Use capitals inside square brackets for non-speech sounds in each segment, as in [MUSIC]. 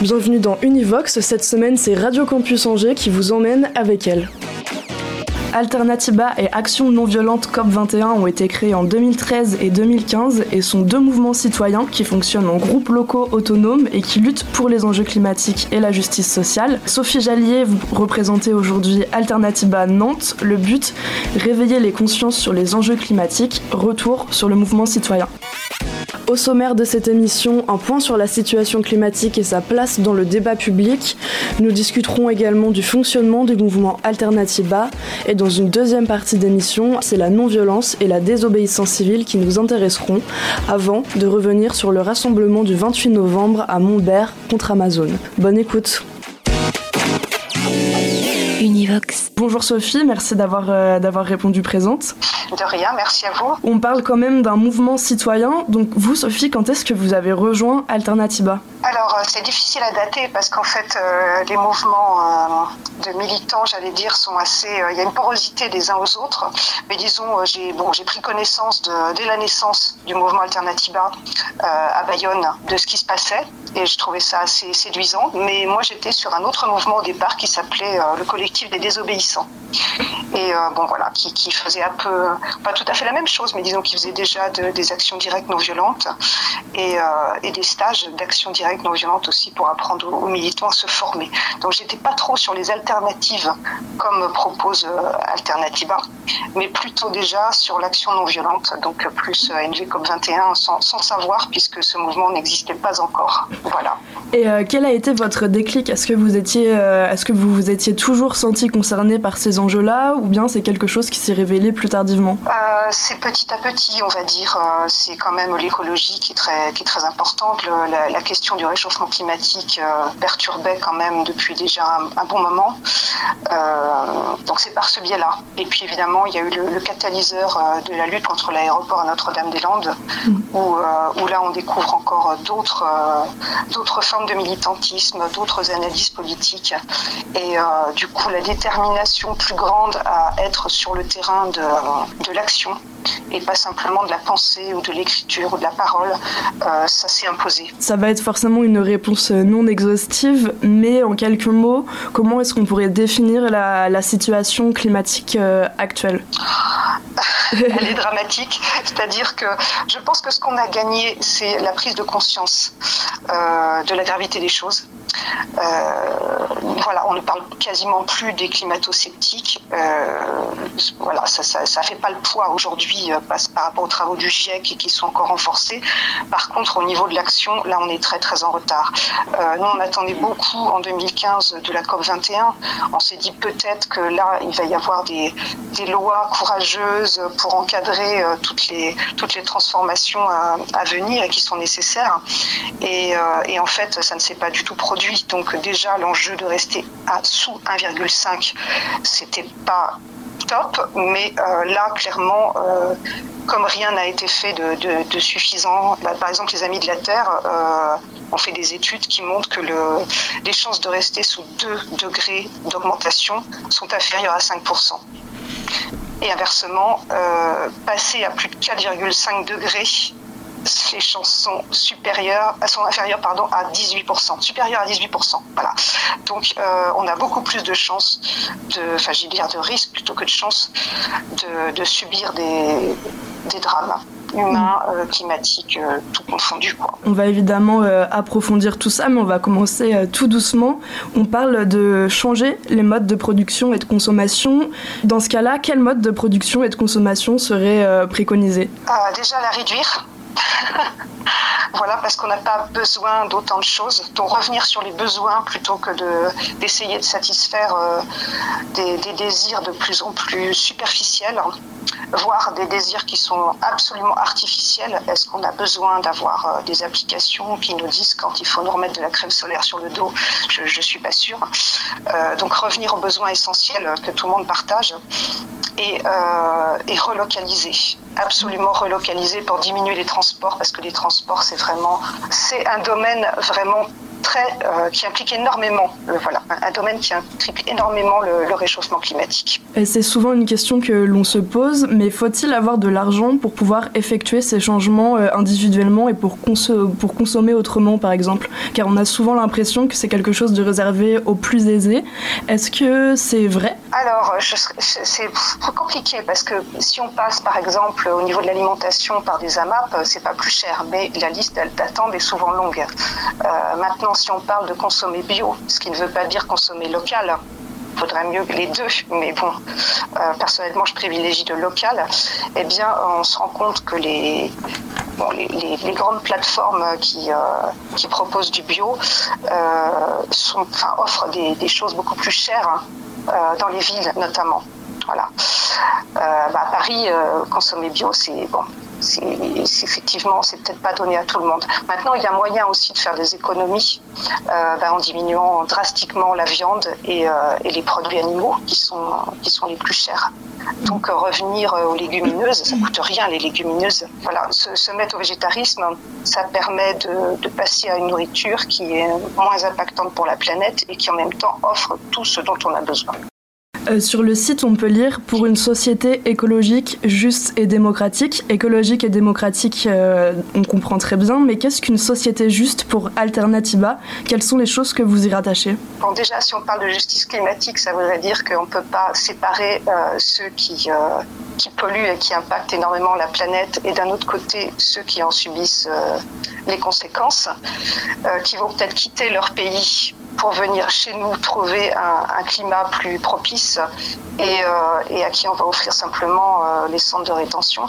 Bienvenue dans Univox. Cette semaine, c'est Radio Campus Angers qui vous emmène avec elle. Alternativa et Action non violente COP21 ont été créés en 2013 et 2015 et sont deux mouvements citoyens qui fonctionnent en groupes locaux autonomes et qui luttent pour les enjeux climatiques et la justice sociale. Sophie Jallier, vous représentez aujourd'hui Alternativa Nantes. Le but, réveiller les consciences sur les enjeux climatiques. Retour sur le mouvement citoyen. Au sommaire de cette émission, un point sur la situation climatique et sa place dans le débat public. Nous discuterons également du fonctionnement du mouvement Alternativa et dans une deuxième partie d'émission, c'est la non-violence et la désobéissance civile qui nous intéresseront avant de revenir sur le rassemblement du 28 novembre à Montbert contre Amazon. Bonne écoute. Univox. Bonjour Sophie, merci d'avoir euh, d'avoir répondu présente. De rien, merci à vous. On parle quand même d'un mouvement citoyen. Donc vous, Sophie, quand est-ce que vous avez rejoint Alternativa Alors euh, c'est difficile à dater parce qu'en fait euh, les mouvements euh, de militants, j'allais dire, sont assez. Il y a une porosité des uns aux autres. Mais disons, j'ai bon, j'ai pris connaissance de, dès la naissance du mouvement Alternativa à Bayonne de ce qui se passait et je trouvais ça assez séduisant. Mais moi j'étais sur un autre mouvement au départ qui s'appelait le collectif des désobéissants et bon voilà qui, qui faisait un peu pas tout à fait la même chose, mais disons qu'ils faisaient déjà des actions directes non violentes et, euh, et des stages d'action directe non violente aussi pour apprendre aux, militants à se former. Donc j'étais pas trop sur les alternatives comme propose euh, Alternativa, mais plutôt déjà sur l'action non violente, donc plus euh, NGCOP 21 sans, sans savoir puisque ce mouvement n'existait pas encore. Voilà. Et quel a été votre déclic? Est-ce que vous est-ce que vous vous étiez toujours senti concerné par ces enjeux-là, ou bien c'est quelque chose qui s'est révélé plus tardivement? Euh, c'est petit à petit, on va dire. Euh, c'est quand même l'écologie qui est très, qui est très importante. la, la, question du réchauffement climatique euh, perturbait quand même depuis déjà un, un bon moment. donc c'est par ce biais-là. Et puis évidemment, il y a eu le, le catalyseur de la lutte contre l'aéroport à Notre-Dame-des-Landes, mmh. où, où, là on découvre encore d'autres d'autres formes de militantisme, d'autres analyses politiques. Et du coup, la détermination plus grande à être sur le terrain de, l'action et pas simplement de la pensée ou de l'écriture ou de la parole, euh, ça s'est imposé. Ça va être forcément une réponse non exhaustive, mais en quelques mots, comment est-ce qu'on pourrait définir la, la situation climatique euh, actuelle? [LAUGHS] Elle est dramatique, c'est-à-dire que je pense que ce qu'on a gagné, c'est la prise de conscience euh, de la gravité des choses. Euh, voilà, on ne parle quasiment plus des climato-sceptiques. Euh, voilà, ça, ça, ça, fait pas le poids aujourd'hui par rapport aux travaux du GIEC et qui sont encore renforcés. Par contre, au niveau de l'action, là, on est très très en retard. Nous, on attendait beaucoup en 2015 de la COP 21. On s'est dit peut-être que là, il va y avoir des lois courageuses pour encadrer euh, toutes les toutes les transformations à, venir et qui sont nécessaires. Et, euh, et en fait, ça ne s'est pas du tout produit. Donc déjà, l'enjeu de rester sous 1,5, c'était pas top, mais euh, là, clairement, comme rien n'a été fait de, suffisant, bah, par exemple, les Amis de la Terre ont fait des études qui montrent que le, les chances de rester sous 2 degrés d'augmentation sont inférieures à 5%. Et inversement, euh, passer à plus de 4,5 degrés les chances sont supérieures, sont inférieures pardon, à 18%, supérieures à 18%. Voilà. Donc euh, on a beaucoup plus de chances, de, enfin j'ai dire de risques plutôt que de chances de, de subir des, des drames humains, euh, climatiques, euh, tout confondu. Quoi. On va évidemment euh, approfondir tout ça, mais on va commencer tout doucement. On parle de changer les modes de production et de consommation. Dans ce cas-là, quel mode de production et de consommation serait préconisé? Déjà la réduire. [LAUGHS] Voilà, parce qu'on n'a pas besoin d'autant de choses. Donc revenir sur les besoins plutôt que d'essayer de, satisfaire euh, des, désirs de plus en plus superficiels, voire des désirs qui sont absolument artificiels. Est-ce qu'on a besoin d'avoir euh, des applications qui nous disent quand il faut nous remettre de la crème solaire sur le dos? Je ne suis pas sûre. Euh, donc revenir aux besoins essentiels que tout le monde partage et, relocaliser absolument relocaliser pour diminuer les transports parce que les transports c'est vraiment c'est un domaine vraiment très, euh, qui implique énormément, voilà, un, domaine qui implique énormément le, réchauffement climatique. Et c'est souvent une question que l'on se pose, mais faut-il avoir de l'argent pour pouvoir effectuer ces changements euh, individuellement et pour consommer autrement, par exemple? Car on a souvent l'impression que c'est quelque chose de réservé aux plus aisés. Est-ce que c'est vrai? Alors, c'est compliqué parce que si on passe, par exemple, au niveau de l'alimentation par des AMAP, c'est pas plus cher, mais la liste d'attente est souvent longue. Euh, maintenant, si on parle de consommer bio, ce qui ne veut pas dire consommer local, il faudrait mieux les deux, mais bon, euh, personnellement, je privilégie le local, eh bien, on se rend compte que les, grandes plateformes qui, euh, proposent du bio euh, offrent des, choses beaucoup plus chères dans les villes, notamment. Voilà. Bah, à Paris, consommer bio, c'est bon, c'est effectivement, c'est peut-être pas donné à tout le monde. Maintenant, il y a moyen aussi de faire des économies euh, ben, en diminuant drastiquement la viande et, euh, et, les produits animaux qui sont, qui sont les plus chers. Donc, euh, revenir aux légumineuses, ça coûte rien les légumineuses. Voilà, se, se mettre au végétarisme, ça permet de, de, passer à une nourriture qui est moins impactante pour la planète et qui en même temps offre tout ce dont on a besoin. Euh, sur le site, on peut lire pour une société écologique, juste et démocratique. Écologique et démocratique, euh, on comprend très bien, mais qu'est-ce qu'une société juste pour Alternativa? Quelles sont les choses que vous y rattachez? Bon, déjà, si on parle de justice climatique, ça voudrait dire qu'on ne peut pas séparer euh, ceux qui, qui polluent et qui impactent énormément la planète et d'un autre côté ceux qui en subissent les conséquences, qui vont peut-être quitter leur pays pour venir chez nous trouver un, climat plus propice et, euh, et, à qui on va offrir simplement euh, les centres de rétention.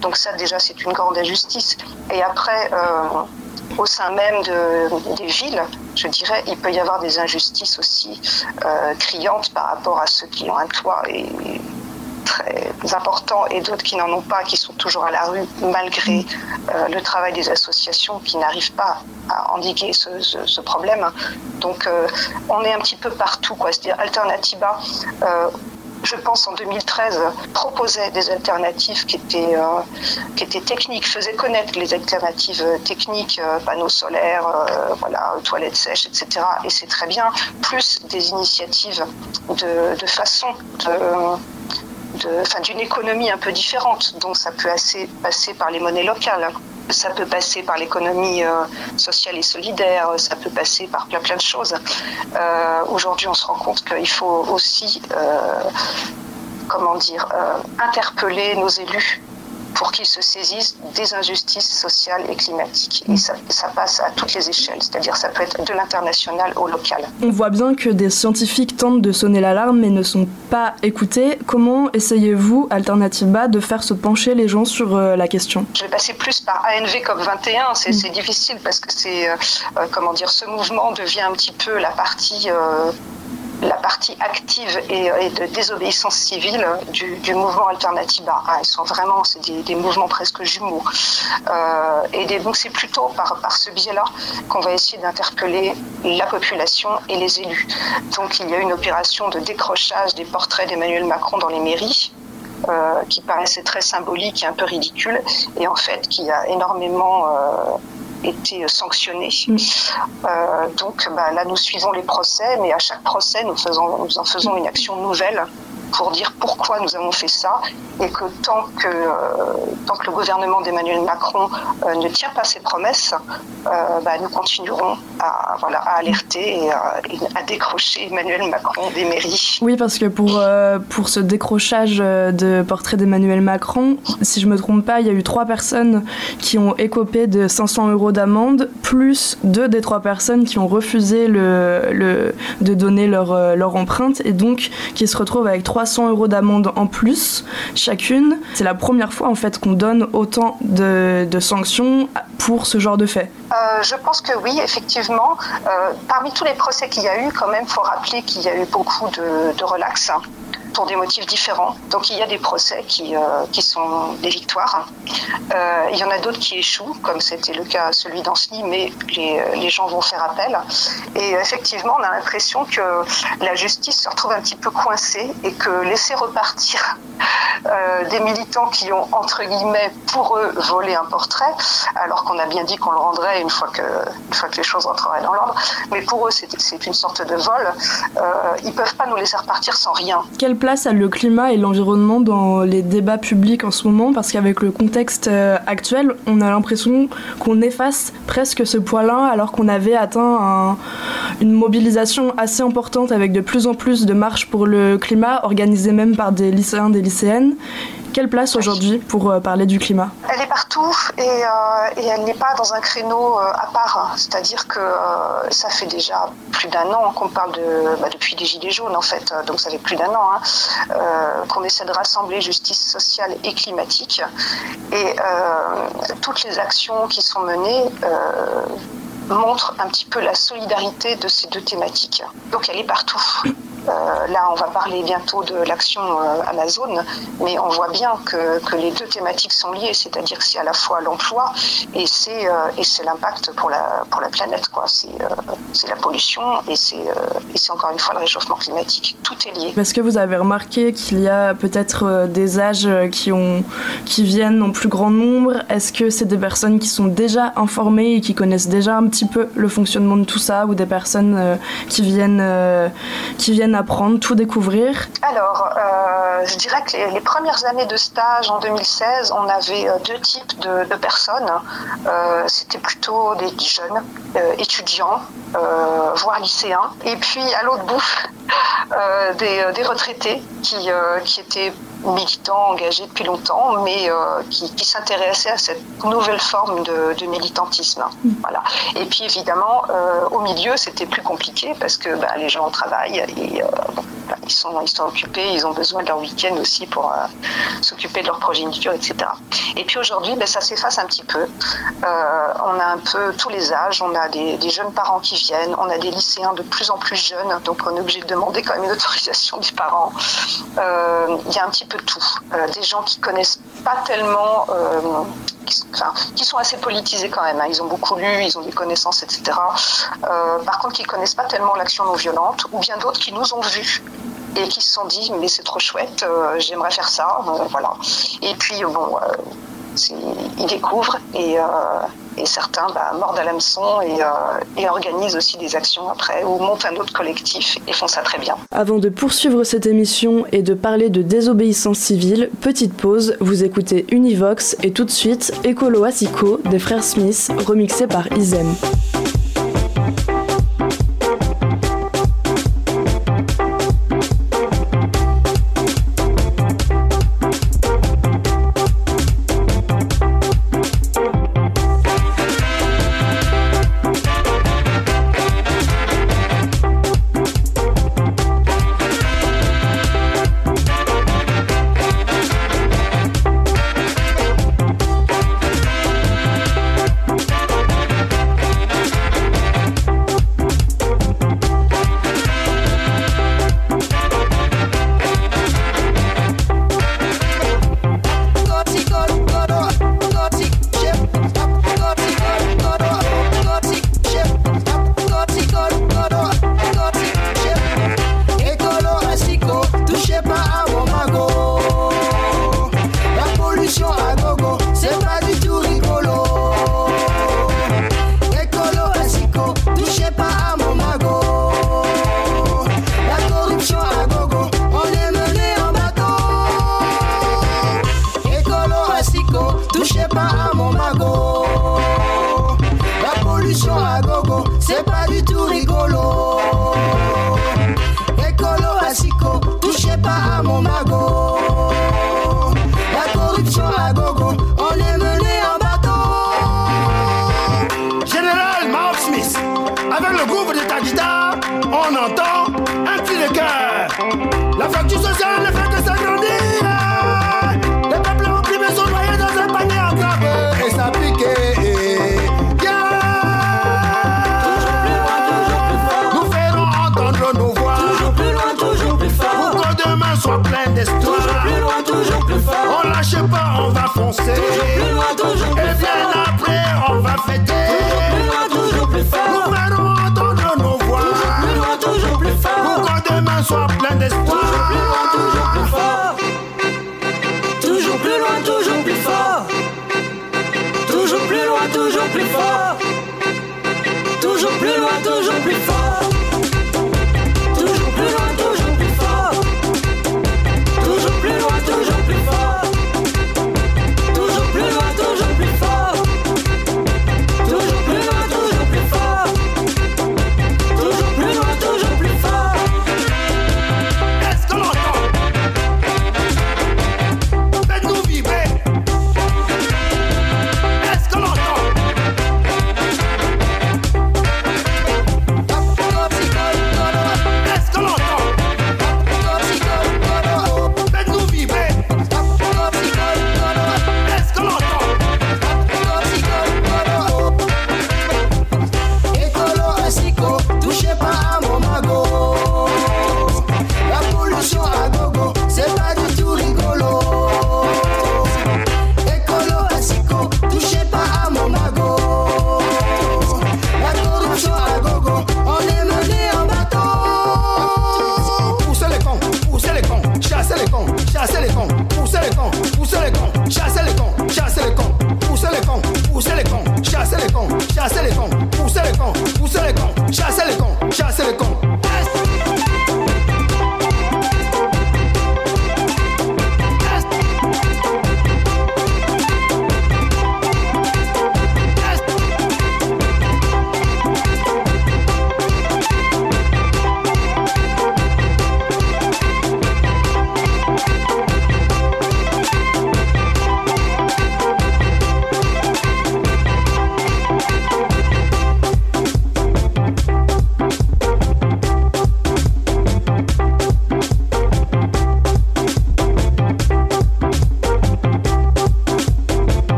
Donc ça déjà c'est une grande injustice. Et après, euh, au sein même de, des villes, je dirais, il peut y avoir des injustices aussi criantes par rapport à ceux qui ont un toit et, très importants et d'autres qui n'en ont pas, qui sont toujours à la rue malgré euh, le travail des associations qui n'arrivent pas à endiguer ce, problème. Donc euh, on est un petit peu partout, quoi. C'est-à-dire Alternativa. Euh, je pense en 2013, proposait des alternatives qui étaient, qui étaient techniques, faisait connaître les alternatives techniques, panneaux solaires, voilà, toilettes sèches, etc. Et c'est très bien, plus des initiatives de façon de d'une économie un peu différente. Donc ça peut passer par les monnaies locales, ça peut passer par l'économie euh, sociale et solidaire, ça peut passer par plein plein de choses. Euh, aujourd'hui, on se rend compte qu'il faut aussi, euh, comment dire, interpeller nos élus pour qu'ils se saisissent des injustices sociales et climatiques. Et ça, passe à toutes les échelles, c'est-à-dire ça peut être de l'international au local. On voit bien que des scientifiques tentent de sonner l'alarme mais ne sont pas écoutés. Comment essayez-vous, Alternativa, de faire se pencher les gens sur euh, la question? Je vais passer plus par ANV COP21. C'est mm. difficile parce que c'est, euh, euh, comment dire, ce mouvement devient un petit peu la partie la partie active et, de désobéissance civile du, mouvement Alternativa. Ah, ils sont vraiment, c'est des, mouvements presque jumeaux. Euh, et donc c'est plutôt par, par ce biais-là qu'on va essayer d'interpeller la population et les élus. Donc il y a une opération de décrochage des portraits d'Emmanuel Macron dans les mairies. Euh, qui paraissait très symbolique et un peu ridicule, et en fait qui a énormément euh, été sanctionnés. Mm. Euh, donc bah, là, nous suivons les procès, mais à chaque procès, nous, faisons, nous en faisons une action nouvelle pour dire pourquoi nous avons fait ça et que tant que, euh, tant que le gouvernement d'Emmanuel Macron euh, ne tient pas ses promesses, euh, bah, nous continuerons à, voilà, à alerter et à, décrocher Emmanuel Macron des mairies. Oui, parce que pour, pour ce décrochage de portrait d'Emmanuel Macron, si je ne me trompe pas, il y a eu trois personnes qui ont écopé de 500 euros d'amende, plus deux des trois personnes qui ont refusé le, le, de donner leur, leur empreinte et donc qui se retrouvent avec 300 euros d'amende en plus chacune. C'est la première fois en fait qu'on donne autant de, sanctions pour ce genre de fait Je pense que oui, effectivement. parmi tous les procès qu'il y a eu, quand même, faut rappeler qu'il y a eu beaucoup de relax pour des motifs différents. Donc il y a des procès qui, euh, qui sont des victoires. Euh, il y en a d'autres qui échouent, comme c'était le cas celui d'Ancenis, mais les, les, gens vont faire appel. Et effectivement, on a l'impression que la justice se retrouve un petit peu coincée et que laisser repartir euh, des militants qui ont, entre guillemets, pour eux, volé un portrait, alors qu'on a bien dit qu'on le rendrait une fois que, une fois que les choses rentreraient dans l'ordre, mais pour eux, c'est une sorte de vol. Euh, ils peuvent pas nous laisser repartir sans rien. Quelle place le climat et l'environnement dans les débats publics en ce moment Parce qu'avec le contexte euh, actuel, on a l'impression qu'on efface presque ce poids-là alors qu'on avait atteint un, une mobilisation assez importante avec de plus en plus de marches pour le climat organisées même par des lycéens, des lycéennes. Quelle place aujourd'hui pour euh, parler du climat? Elle est partout et, euh, et elle n'est pas dans un créneau euh, à part. C'est-à-dire que euh, ça fait déjà plus d'un an qu'on parle de, bah, depuis les Gilets jaunes en fait, donc ça fait plus d'un an, hein, euh, qu'on essaie de rassembler justice sociale et climatique. Et toutes les actions qui sont menées montrent un petit peu la solidarité de ces deux thématiques. Donc elle est partout. Euh, là, on va parler bientôt de l'action euh, Amazon, mais on voit bien que, les deux thématiques sont liées, c'est-à-dire que c'est à la fois l'emploi et c'est euh, l'impact pour la planète, quoi. C'est la pollution et c'est encore une fois le réchauffement climatique. Tout est lié. Est-ce que vous avez remarqué qu'il y a peut-être des âges qui viennent en plus grand nombre Est-ce que c'est des personnes qui sont déjà informées et qui connaissent déjà un petit peu le fonctionnement de tout ça, ou des personnes qui viennent qui viennent apprendre, tout découvrir Alors, euh, je dirais que les, premières années de stage en 2016, on avait euh, deux types de, personnes. Euh, C'était plutôt des jeunes étudiants, voire lycéens. Et puis, à l'autre bout, [LAUGHS] des, retraités qui étaient militants engagés depuis longtemps, mais euh, qui, qui s'intéressaient à cette nouvelle forme de, de militantisme. Mmh. Voilà. Et puis évidemment, euh, au milieu, c'était plus compliqué parce que bah, les gens travaillent et euh, bah, ils, sont, occupés, ils ont besoin de leur week-end aussi pour euh, s'occuper de leur progéniture, etc. Et puis aujourd'hui, bah, ça s'efface un petit peu. Euh, on a un peu tous les âges, on a des, jeunes parents qui viennent, on a des lycéens de plus en plus jeunes, donc on est obligé de demander quand même une autorisation des parents. Euh, il y a un petit peu tout. Des gens qui connaissent pas tellement, qui, sont assez politisés quand même. Hein. Ils ont beaucoup lu, ils ont des connaissances, etc. Euh, par contre, qui connaissent pas tellement l'action non violente, ou bien d'autres qui nous ont vus et qui se sont dit mais c'est trop chouette, euh, j'aimerais faire ça, voilà. Et puis bon ils découvrent et, euh, et certains bah, mordent à l'hameçon et, euh, et, organisent aussi des actions après ou montent un autre collectif et font ça très bien. Avant de poursuivre cette émission et de parler de désobéissance civile, petite pause, vous écoutez Univox et tout de suite Écolo Asico des frères Smith remixé par Isem. plus fort. On lâche pas, on va foncer. Toujours plus loin, toujours plus Et fort. Et bien après, on va fêter. Toujours plus loin, toujours plus fort. Nous allons entendre nos voix. Toujours plus loin, toujours plus fort. Pour que demain soit plein d'espoir.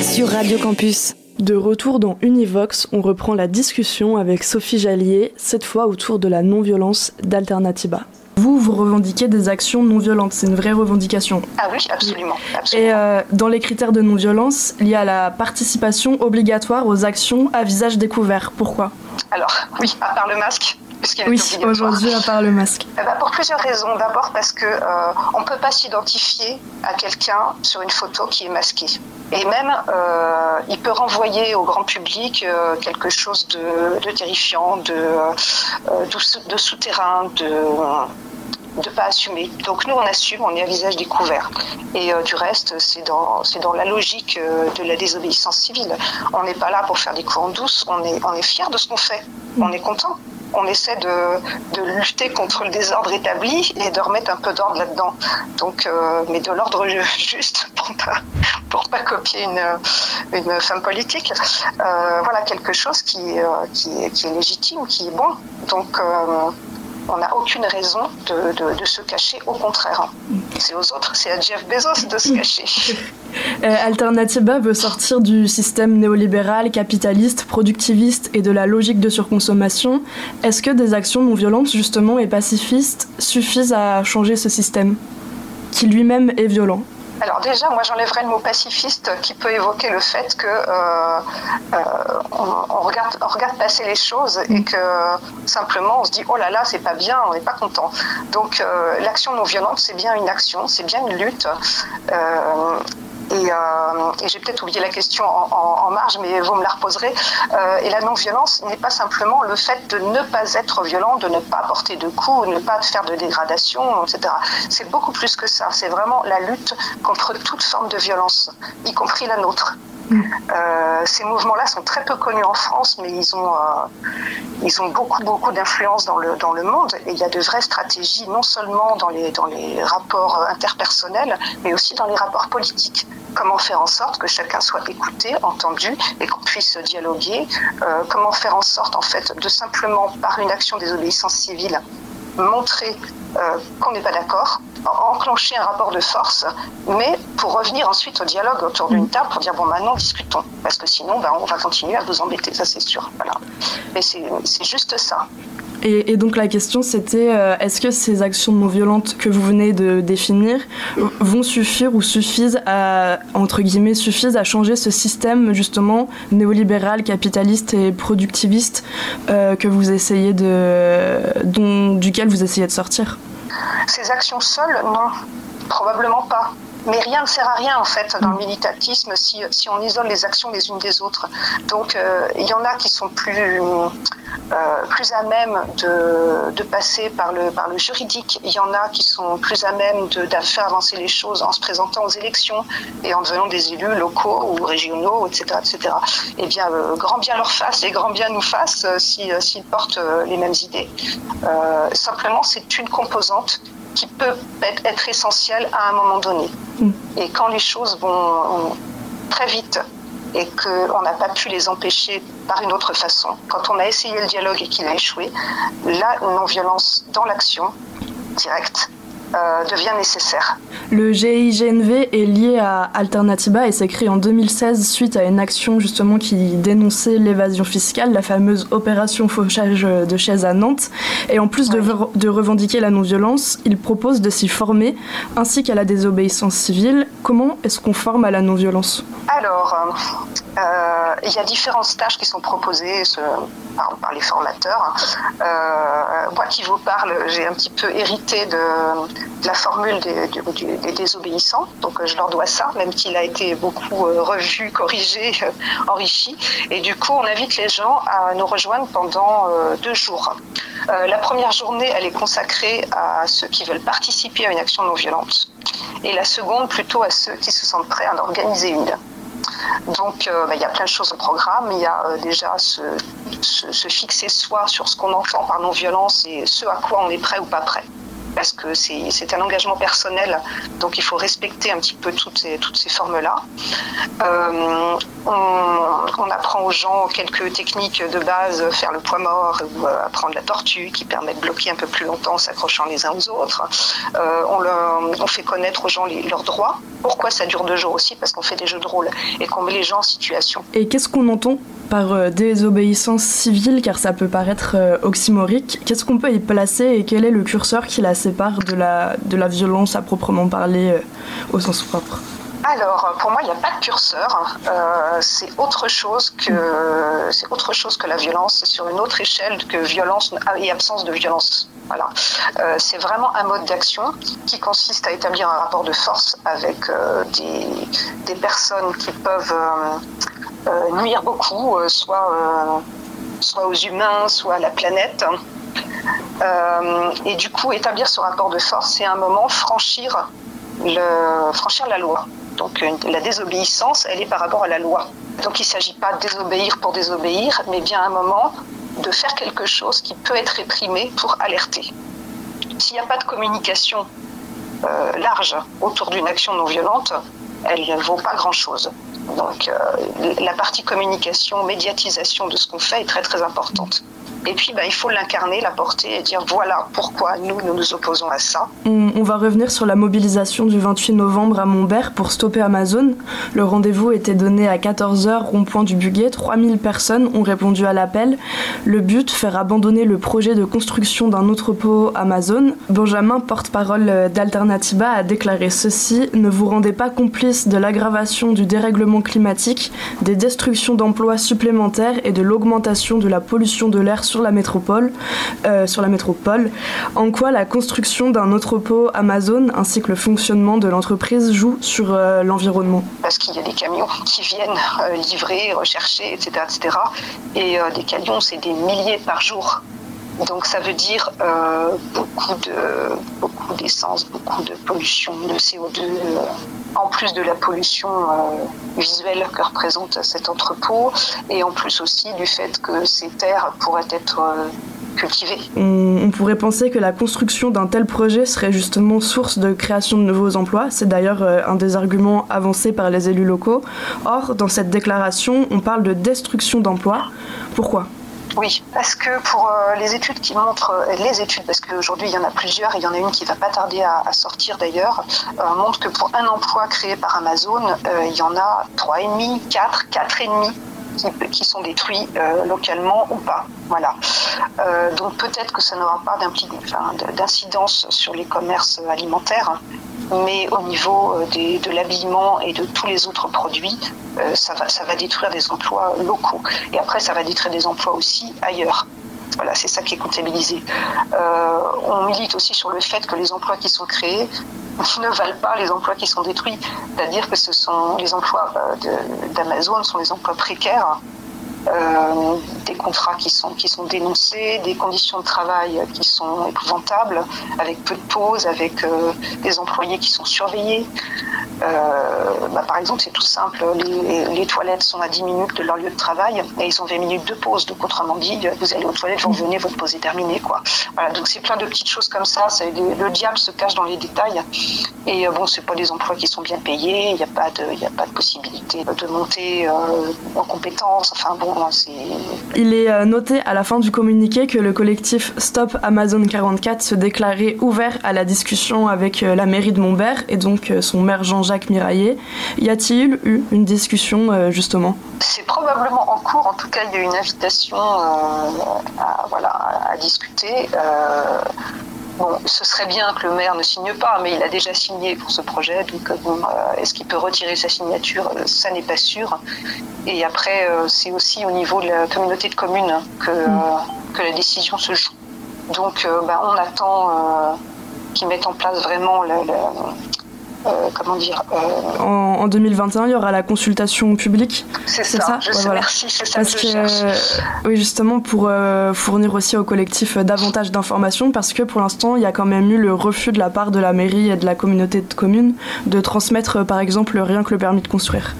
Sur Radio Campus. De retour dans Univox, on reprend la discussion avec Sophie Jallier, cette fois autour de la non-violence d'Alternativa. Vous, vous revendiquez des actions non violentes, c'est une vraie revendication. Ah oui, absolument. Et euh, dans les critères de non-violence, il y a la participation obligatoire aux actions à visage découvert. Pourquoi? Alors, oui, à part le masque, oui, aujourd'hui, à part le masque. [LAUGHS] Ben, pour plusieurs raisons. D'abord parce que euh, on ne peut pas s'identifier à quelqu'un sur une photo qui est masquée. Et même, euh, il peut renvoyer au grand public euh, quelque chose de, terrifiant, de, de, souterrain, de de pas assumer. Donc nous, on assume, on est à visage découvert. Et du reste, c'est dans, dans la logique de la désobéissance civile. On n'est pas là pour faire des coups en douce, on est, on est fier de ce qu'on fait, on est content on essaie de, lutter contre le désordre établi et de remettre un peu d'ordre là-dedans. Donc, euh, mais de l'ordre [LAUGHS] juste pour pas, pour pas copier une, une femme politique. Euh, voilà quelque chose qui, euh, qui, qui, est légitime, qui est bon. Donc on n'a aucune raison de, se cacher, au contraire. C'est aux autres, c'est à Jeff Bezos de se cacher. [LAUGHS] Euh, veut sortir du système néolibéral, capitaliste, productiviste et de la logique de surconsommation. Est-ce que des actions non violentes, justement, et pacifistes suffisent à changer ce système, qui lui-même est violent? Alors déjà, moi j'enlèverais le mot pacifiste qui peut évoquer le fait que euh, euh, on, regarde, on regarde passer les choses et que simplement on se dit oh là là c'est pas bien, on n'est pas content. Donc euh, l'action non violente c'est bien une action, c'est bien une lutte. Euh, et, j'ai peut-être oublié la question en, marge, mais vous me la reposerez. Euh, et la non-violence n'est pas simplement le fait de ne pas être violent, de ne pas porter de coups, de ne pas faire de dégradation, etc. C'est beaucoup plus que ça. C'est vraiment la lutte contre toute forme de violence, y compris la nôtre. Euh, ces mouvements-là sont très peu connus en France, mais ils ont, euh, ils ont beaucoup, beaucoup d'influence dans le, dans le monde. Et il y a de vraies stratégies, non seulement dans les, dans les rapports interpersonnels, mais aussi dans les rapports politiques. Comment faire en sorte que chacun soit écouté, entendu et qu'on puisse dialoguer? Euh, Comment faire en sorte, en fait, de simplement, par une action des obéissances civiles, montrer euh, qu'on n'est pas d'accord, enclencher un rapport de force, mais pour revenir ensuite au dialogue autour d'une table pour dire bon maintenant discutons, parce que sinon ben, on va continuer à vous embêter, ça c'est sûr. Voilà. Mais c'est juste ça. Et, donc la question c'était euh, est-ce que ces actions non violentes que vous venez de définir vont suffire ou suffisent à entre guillemets suffisent à changer ce système justement néolibéral, capitaliste et productiviste euh, que vous essayez de dont, duquel vous essayez de sortir? Ces actions seules, non, probablement pas. Mais rien ne sert à rien en fait dans le militatisme si, si on isole les actions les unes des autres. Donc euh, il y en a qui sont plus, euh, plus à même de, de, passer par le, par le juridique. Il y en a qui sont plus à même de, de, faire avancer les choses en se présentant aux élections et en devenant des élus locaux ou régionaux, etc. etc. Eh bien, euh, grand bien leur fasse et grand bien nous fasse s'ils si, portent les mêmes idées. simplement, c'est une composante qui peut être essentiel à un moment donné. Mm. Et quand les choses vont très vite et qu'on n'a pas pu les empêcher par une autre façon, quand on a essayé le dialogue et qu'il a échoué, la non-violence dans l'action directe euh, devient nécessaire. Le GIGNV est lié à Alternativa et s'est créé en 2016 suite à une action justement qui dénonçait l'évasion fiscale, la fameuse opération fauchage de chaises à Nantes. Et en plus de, de revendiquer la non-violence, il propose de s'y former ainsi qu'à la désobéissance civile. Comment est-ce qu'on forme à la non-violence? Alors, euh, il y a différents stages qui sont proposés par, par, les formateurs. Euh, moi qui vous parle, j'ai un petit peu hérité de la formule des, des, désobéissants. Donc euh, je leur dois ça, même qu'il a été beaucoup euh, revu, [LAUGHS] corrigé, euh, enrichi. Et du coup, on invite les gens à nous rejoindre pendant deux jours. la première journée, elle est consacrée à ceux qui veulent participer à une action non violente. Et la seconde, plutôt à ceux qui se sentent prêts à en organiser une. Donc, bah, il y a plein de choses au programme. Il y a déjà se, se, fixer soi sur ce qu'on entend par non-violence et ce à quoi on est prêt ou pas prêt. Parce que c'est un engagement personnel, donc il faut respecter un petit peu toutes ces, formes-là. Euh, on, apprend aux gens quelques techniques de base, faire le poids mort ou euh, apprendre la tortue qui permet de bloquer un peu plus longtemps en s'accrochant les uns aux autres. Euh, on, fait connaître aux gens leurs droits. Pourquoi ça dure deux jours aussi? Parce qu'on fait des jeux de rôle et qu'on met les gens en situation. Et qu'est-ce qu'on entend par désobéissance civile, car ça peut paraître oxymorique Qu'est-ce qu'on peut y placer et quel est le curseur qui la sépare de la, de la violence à proprement parler au sens propre alors, pour moi, il n'y a pas de curseur. Euh, c'est autre chose que c'est autre chose que la violence. C'est sur une autre échelle que violence et absence de violence. Voilà. Euh, c'est vraiment un mode d'action qui consiste à établir un rapport de force avec euh, des, des, personnes qui peuvent nuire beaucoup, soit soit aux humains, soit à la planète. Et du coup, établir ce rapport de force, c'est un moment franchir la loi. Donc la désobéissance, elle est par rapport à la loi. Donc il ne s'agit pas de désobéir pour désobéir, mais bien un moment de faire quelque chose qui peut être réprimé pour alerter. S'il n'y a pas de communication euh, large autour d'une action non violente, elle ne vaut pas grand-chose. Donc euh, la partie communication, médiatisation de ce qu'on fait est très très importante. Et puis, bah, il faut l'incarner, la porter et dire voilà pourquoi nous, nous opposons à ça. On, va revenir sur la mobilisation du 28 novembre à Montbert pour stopper Amazon. Le rendez-vous était donné à 14h, rond-point du Buguet. 3000 personnes ont répondu à l'appel. Le but, faire abandonner le projet de construction d'un entrepôt Amazon. Benjamin, porte-parole d'Alternativa, a déclaré ceci Ne vous rendez pas complice de l'aggravation du dérèglement climatique, des destructions d'emplois supplémentaires et de l'augmentation de la pollution de l'air sur la métropole, euh, sur la métropole, en quoi la construction d'un entrepôt Amazon ainsi que le fonctionnement de l'entreprise joue sur euh, l'environnement. Parce qu'il y a des camions [LAUGHS] qui viennent euh, livrer, rechercher, etc. Et des camions, c'est des milliers par jour. Donc ça veut dire beaucoup de beaucoup d'essence, beaucoup de pollution, de CO2, en plus de la pollution visuelle que représente cet entrepôt, et en plus aussi du fait que ces terres pourraient être euh, cultivées. On, pourrait penser que la construction d'un tel projet serait justement source de création de nouveaux emplois. C'est d'ailleurs euh, un des arguments avancés par les élus locaux. Or, dans cette déclaration, on parle de destruction d'emplois. Pourquoi? Oui, parce que pour euh, les études qui montrent, euh, les études, parce qu'aujourd'hui il y en a plusieurs, et il y en a une qui va pas tarder à, sortir d'ailleurs, euh, montre que pour un emploi créé par Amazon, euh, il y en a 3,5, 4, 4,5 qui, sont détruits euh, localement ou pas. Voilà. Euh, donc peut-être que ça n'aura pas d'incidence sur les commerces alimentaires, mais au niveau euh, de l'habillement et de tous les autres produits, ça, va, détruire des emplois locaux. Et après, ça va détruire des emplois aussi ailleurs. Voilà, c'est ça qui est comptabilisé. On milite aussi sur le fait que les emplois qui sont créés ne valent pas les emplois qui sont détruits. C'est-à-dire que ce sont les emplois d'Amazon sont les emplois précaires euh, des contrats qui sont, qui sont dénoncés, des conditions de travail qui sont épouvantables, avec peu de pauses, avec euh, des employés qui sont surveillés. Euh, bah, par exemple, c'est tout simple, les, toilettes sont à 10 minutes de leur lieu de travail et ils ont 20 minutes de pause. Donc, autrement dit, vous allez aux toilettes, vous revenez, votre pause est terminée. Donc c'est plein de petites choses comme ça. le diable se cache dans les détails. Et bon, c'est pas des emplois qui sont bien payés, il n'y a, pas de, possibilité de monter en compétences. Bon, il est euh, noté à la fin du communiqué que le collectif Stop Amazon 44 se déclarait ouvert à la discussion avec euh, la mairie de Montbert et donc euh, son maire Jean-Jacques Miraillet. Y a-t-il eu une discussion justement? C'est probablement en cours. En tout cas, il y a eu une invitation à, voilà, à discuter. Bon, ce serait bien que le maire ne signe pas, mais il a déjà signé pour ce projet. Donc, euh, bon, euh, est-ce qu'il peut retirer sa signature? Euh, Ça n'est pas sûr. Et après, c'est aussi au niveau de la communauté de communes que, mm. que la décision se joue. Donc, ben, on attend qu'ils mettent en place vraiment euh, comment dire euh, en, 2021, il y aura la consultation publique. C'est ça, merci, c'est ça parce que, Oui, justement, pour euh, fournir aussi au collectif davantage d'informations, parce que pour l'instant, il y a quand même eu le refus de la part de la mairie et de la communauté de communes de transmettre, par exemple, rien que le permis de construire.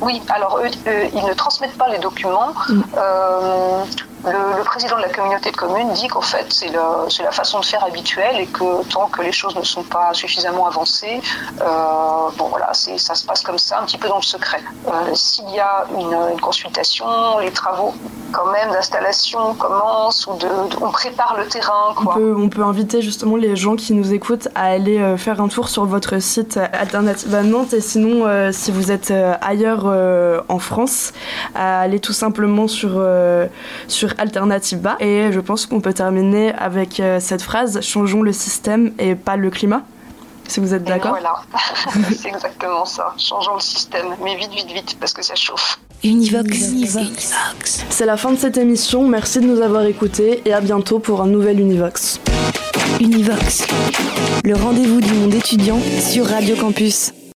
Oui, alors eux, ils ne transmettent pas les documents. Mm. Le, président de la communauté de communes dit qu'en fait c'est la façon de faire habituelle et que tant que les choses ne sont pas suffisamment avancées, euh, bon voilà, ça se passe comme ça, un petit peu dans le secret. Euh, s'il y a une, consultation, les travaux quand même d'installation commencent ou de, on prépare le terrain. On, peut, on, peut, inviter justement les gens qui nous écoutent à aller euh, faire un tour sur votre site Alternative à Nantes et sinon si vous êtes ailleurs en France, à aller tout simplement sur, sur Alternativa. Et je pense qu'on peut terminer avec euh, cette phrase changeons le système et pas le climat. Si vous êtes d'accord. Voilà, [LAUGHS] [LAUGHS] c'est exactement ça. Changeons le système, mais vite, vite, vite, parce que ça chauffe. Univox. Univox. C'est la fin de cette émission. Merci de nous avoir écoutés et à bientôt pour un nouvel Univox. Univox, le rendez-vous du monde étudiant sur Radio Campus.